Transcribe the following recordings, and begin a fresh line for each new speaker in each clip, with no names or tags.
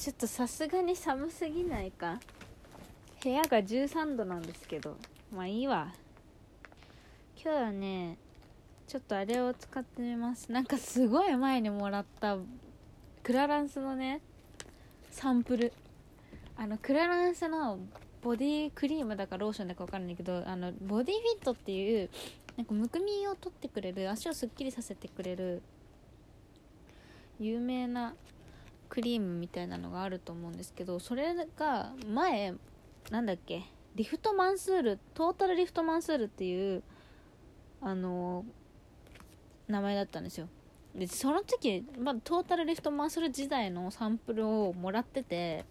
ちょっとさすがに寒すぎないか？部屋が13度なんですけど。まあいいわ。今日はねちょっとあれを使ってみます。なんかすごい前にもらったクラランスのねサンプル。あのクラランスのボディクリームだかローションだか分かんないけどあのボディフィットっていうなんかむくみを取ってくれる足をすっきりさせてくれる有名なクリームみたいなのがあると思うんですけどそれが前なんだっけ？リフトマンスールトータルリフトマンスールっていうあの名前だったんですよ。でその時、まあ、トータルリフトマンスール時代のサンプルをもらってて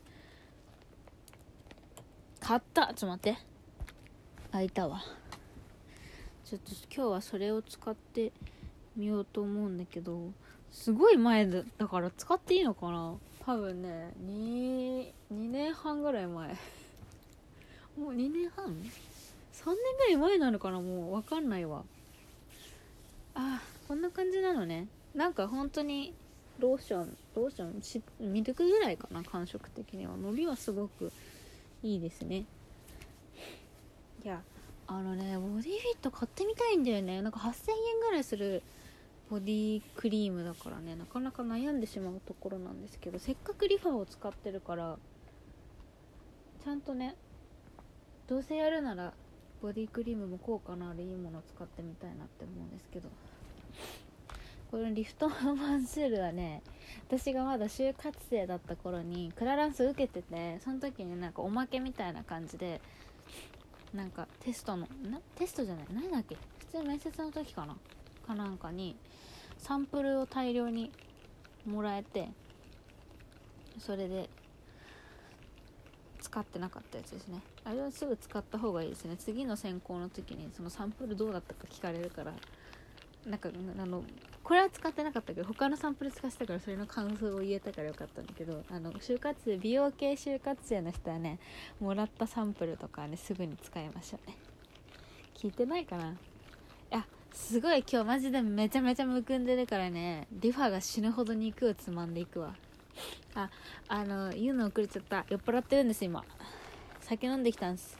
買った。ちょっと待って。開いたわ。ちょっと今日はそれを使ってみようと思うんだけどすごい前だだから使っていいのかな？多分ね 2, 2年半ぐらい前。もう2年半 ?3 年ぐらい前なのかな？もう分かんないわ。あこんな感じなのね。なんか本当にローションローションしミルクぐらいかな？感触的には。伸びはすごくいいですね。いやあのねボディフィット買ってみたいんだよね。なんか8000円ぐらいするボディクリームだからねなかなか悩んでしまうところなんですけどせっかくリファを使ってるからちゃんとねどうせやるならボディクリームも効果のあるいいものを使ってみたいなって思うんですけどこのリフトマンスールはね私がまだ就活生だった頃にクラランス受けててその時になんかおまけみたいな感じでなんかテストのなテストじゃない何だっけ？普通面接の時かな？かなんかにサンプルを大量にもらえてそれで使ってなかったやつですね。あれはすぐ使った方がいいですね。次の選考の時にそのサンプルどうだったか聞かれるからなんかあのこれは使ってなかったけど他のサンプル使ってたからそれの感想を言えたからよかったんだけどあの就活生美容系就活生の人はねもらったサンプルとかねすぐに使いましょうね。聞いてないかな。いやすごい今日マジでめちゃめちゃむくんでるからね。リファが死ぬほど肉をつまんでいくわ。ああの言うの遅れちゃった。酔っ払ってるんです今。酒飲んできたんです。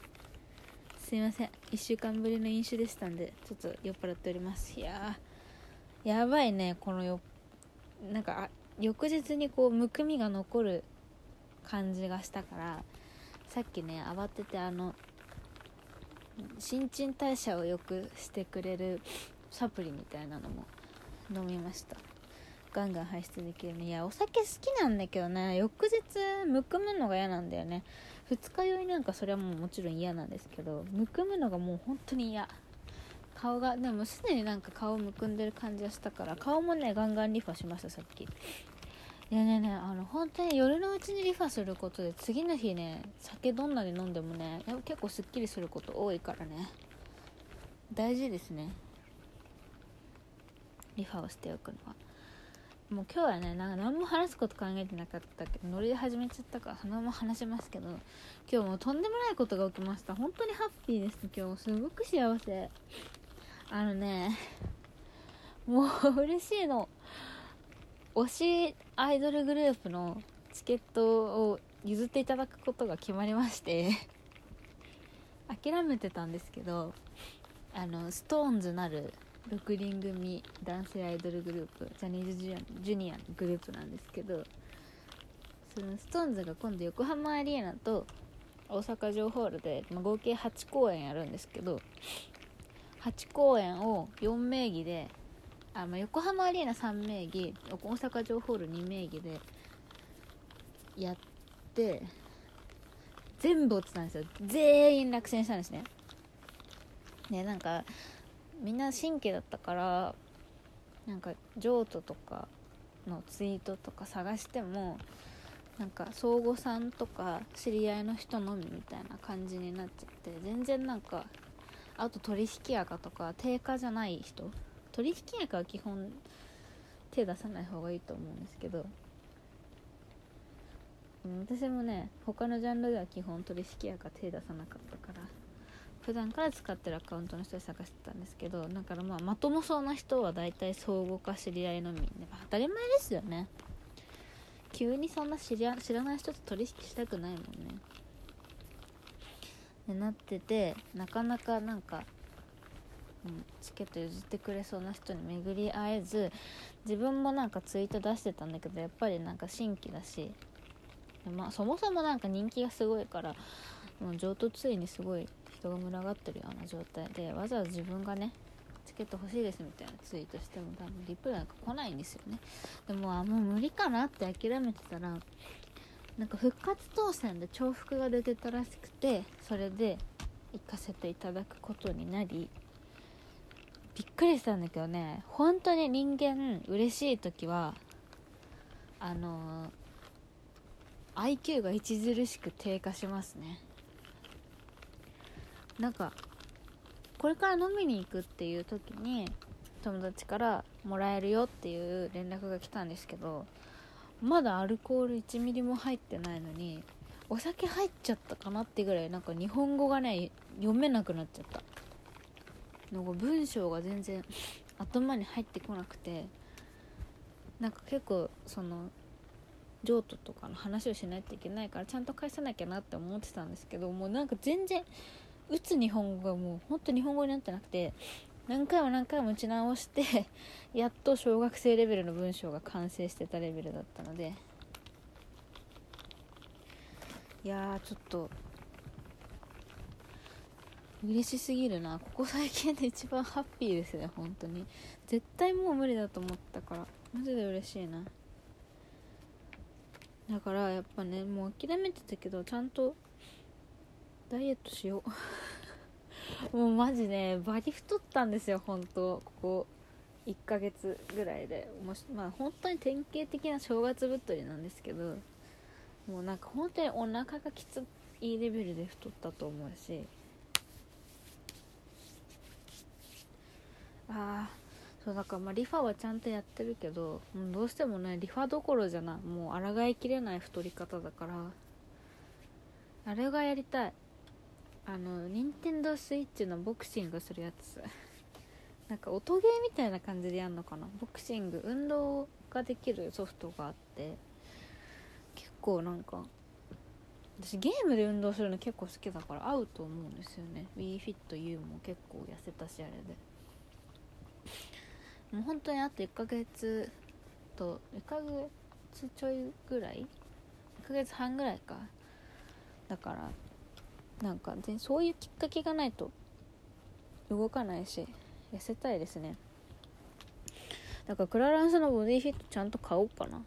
すいません。1週間ぶりの飲酒でしたんでちょっと酔っ払っております。いややばいねこのよなんか翌日にこうむくみが残る感じがしたからさっきね慌ててあの新陳代謝を良くしてくれるサプリみたいなのも飲みました。ガンガン排出できるねいやお酒好きなんだけどね。翌日むくむのが嫌なんだよね。二日酔いなんかそれはもうもちろん嫌なんですけどむくむのがもう本当に嫌。顔がでもすでになんか顔むくんでる感じがしたから顔もねガンガンリファしましたさっき。いやねねあの本当に夜のうちにリファすることで次の日ね酒どんなに飲んでもね結構すっきりすること多いからね。大事ですね。リファをしておくのは。もう今日はねなんか何も話すこと考えてなかったけどノリで始めちゃったからそのまま話しますけど今日もとんでもないことが起きました。本当にハッピーです。今日すごく幸せ。あのねもう嬉しいの。推しアイドルグループのチケットを譲っていただくことが決まりまして 諦めてたんですけどあの SixTONES なる6人組男性アイドルグループジャニーズジュニアのグループなんですけどその SixTONES が今度横浜アリーナと大阪城ホールで、まあ、合計8公演やるんですけど8公演を4名義であ、まあ、横浜アリーナ3名義大阪城ホール2名義でやって全部落ちたんですよ。全員落選したんですね。ねなんかみんな神経だったからなんか譲渡とかのツイートとか探してもなんか相互さんとか知り合いの人のみみたいな感じになっちゃって全然なんかあと取引赤とか定価じゃない人取引赤は基本手出さない方がいいと思うんですけど私もね他のジャンルでは基本取引赤手出さなかったから普段から使ってるアカウントの人で探してたんですけどだからまあまともそうな人は大体相互か知り合いのみで、まあ、当たり前ですよね。急にそんな知り知らない人と取引したくないもんね。でなっててなかなかなんか、チケット譲ってくれそうな人に巡り会えず自分もなんかツイート出してたんだけどやっぱりなんか新規だしまあそもそもなんか人気がすごいからもう上都ついにすごい人が群がってるような状態でわざわざ自分がねチケット欲しいですみたいなツイートしても多分リプなんか来ないんですよね。でもあもう無理かなって諦めてたらなんか復活当選で重複が出てたらしくてそれで行かせていただくことになりびっくりしたんだけどね本当に人間嬉しい時はあの、IQ が著しく低下しますね。なんかこれから飲みに行くっていう時に友達からもらえるよっていう連絡が来たんですけどまだアルコール1ミリも入ってないのにお酒入っちゃったかなってぐらいなんか日本語がね読めなくなっちゃった。なんか文章が全然頭に入ってこなくてなんか結構その譲渡とかの話をしないといけないからちゃんと返さなきゃなって思ってたんですけどもうなんか全然打つ日本語がもうほんと日本語になってなくて何回も何回も打ち直して やっと小学生レベルの文章が完成してたレベルだったのでいやちょっと嬉しすぎるな。ここ最近で一番ハッピーですね本当に。絶対もう無理だと思ったから。マジで嬉しいな。だからやっぱねもう諦めてたけどちゃんとダイエットしよう。もうマジねバリ太ったんですよ本当。ここ1ヶ月ぐらいで。もしまあ本当に典型的な正月太りなんですけどもうなんか本当にお腹がきついレベルで太ったと思うし。あそうだからまあリファはちゃんとやってるけどどうしてもねリファどころじゃないもう抗いきれない太り方だからあれがやりたい。あの任天堂スイッチのボクシングするやつ。なんか音ゲーみたいな感じでやんのかな。ボクシング運動ができるソフトがあって結構なんか私ゲームで運動するの結構好きだから合うと思うんですよね。WeFitU も結構痩せたしあれで。もう本当にあと1ヶ月と1ヶ月ちょいぐらい？1ヶ月半ぐらいか。だからなんか全そういうきっかけがないと動かないし痩せたいですね。だからクラランスのボディフィットちゃんと買おうかな。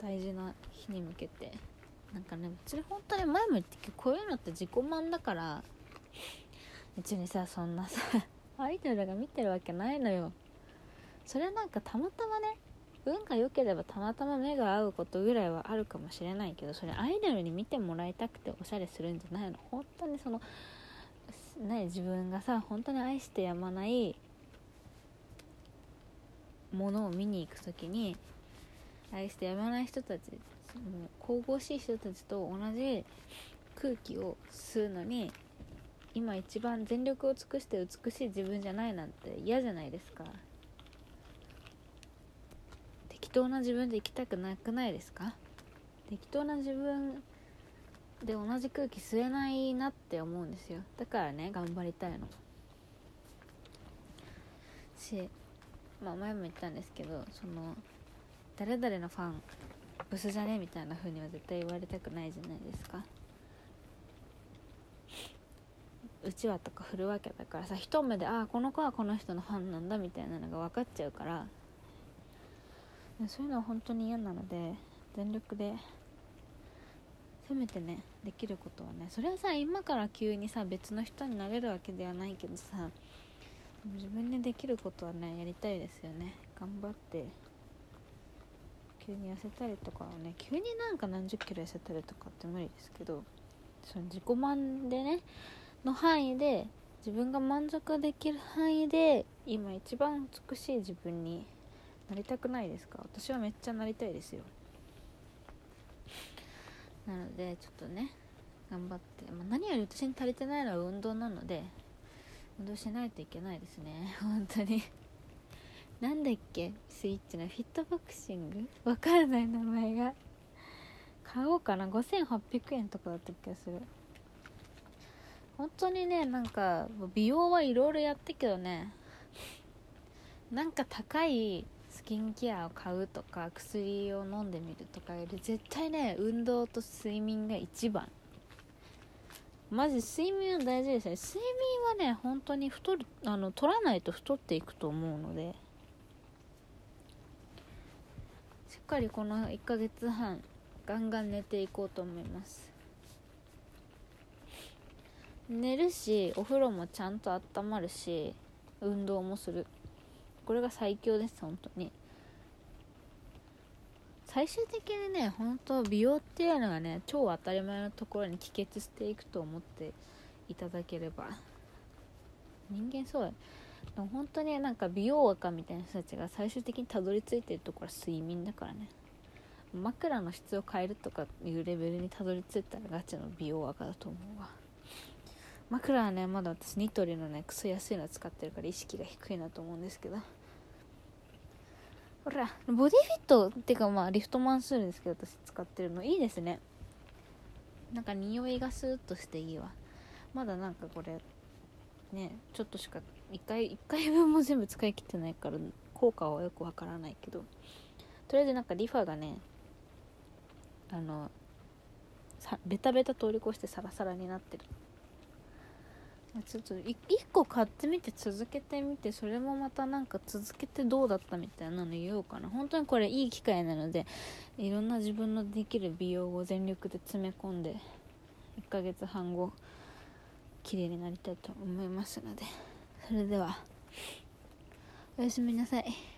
大事な日に向けて。なんかね別に本当に前も言ってこういうのって自己満だから別にさそんなさアイドルが見てるわけないのよ。それなんかたまたまね運が良ければたまたま目が合うことぐらいはあるかもしれないけどそれアイドルに見てもらいたくておしゃれするんじゃないの。本当にそのね自分がさ本当に愛してやまないものを見に行く時に愛してやまない人たち神々しい人たちと同じ空気を吸うのに今一番全力を尽くして美しい自分じゃないなんて嫌じゃないですか。適当な自分で生きたくなくないですか？適当な自分で同じ空気吸えないなって思うんですよ。だからね頑張りたいの。しまあ前も言ったんですけどその誰々のファンブスじゃね？みたいな風には絶対言われたくないじゃないですか。うちわとか振るわけだからさ一目でああこの子はこの人のファンなんだみたいなのが分かっちゃうからそういうのは本当に嫌なので全力でせめてねできることはねそれはさ今から急にさ別の人になれるわけではないけどさ自分でできることはねやりたいですよね。頑張って急に痩せたりとかはね急になんか何十キロ痩せたりとかって無理ですけどその自己満でねの範囲で自分が満足できる範囲で今一番美しい自分になりたくないですか？私はめっちゃなりたいですよ。なのでちょっとね頑張って、まあ、何より私に足りてないのは運動なので運動しないといけないですね。本当に。なんだっけ？スイッチのフィットボクシング？わかんない名前が。買おうかな。5800円とかだった気がする。本当にねなんか美容はいろいろやってけどね。なんか高いスキンケアを買うとか薬を飲んでみるとかより絶対ね運動と睡眠が一番。マジ睡眠は大事ですね。睡眠はね本当に太るあの取らないと太っていくと思うので。しっかりこの1ヶ月半ガンガン寝ていこうと思います。寝るしお風呂もちゃんと温まるし運動もする。これが最強です本当に。最終的にね本当美容っていうのがね超当たり前のところに帰結していくと思っていただければ。人間そうだでも本当になんか美容赤みたいな人たちが最終的にたどり着いてるところは睡眠だからね。枕の質を変えるとかいうレベルにたどり着いたらガチの美容赤だと思うわ。枕はねまだ私ニトリのねクソ安いの使ってるから意識が低いなと思うんですけど。ほらボディフィットっていうかまあリフトマンスールですけど私使ってるの。いいですね。なんか匂いがスーッとしていいわ。まだなんかこれねちょっとしか1回1回分も全部使い切ってないから効果はよくわからないけど。とりあえずなんかリファがねあのさベタベタ通り越してサラサラになってる。ちょっと1個買ってみて続けてみてそれもまたなんか続けてどうだったみたいなの言おうかな。本当にこれいい機会なのでいろんな自分のできる美容を全力で詰め込んで1ヶ月半後綺麗になりたいと思いますので。それではおやすみなさい。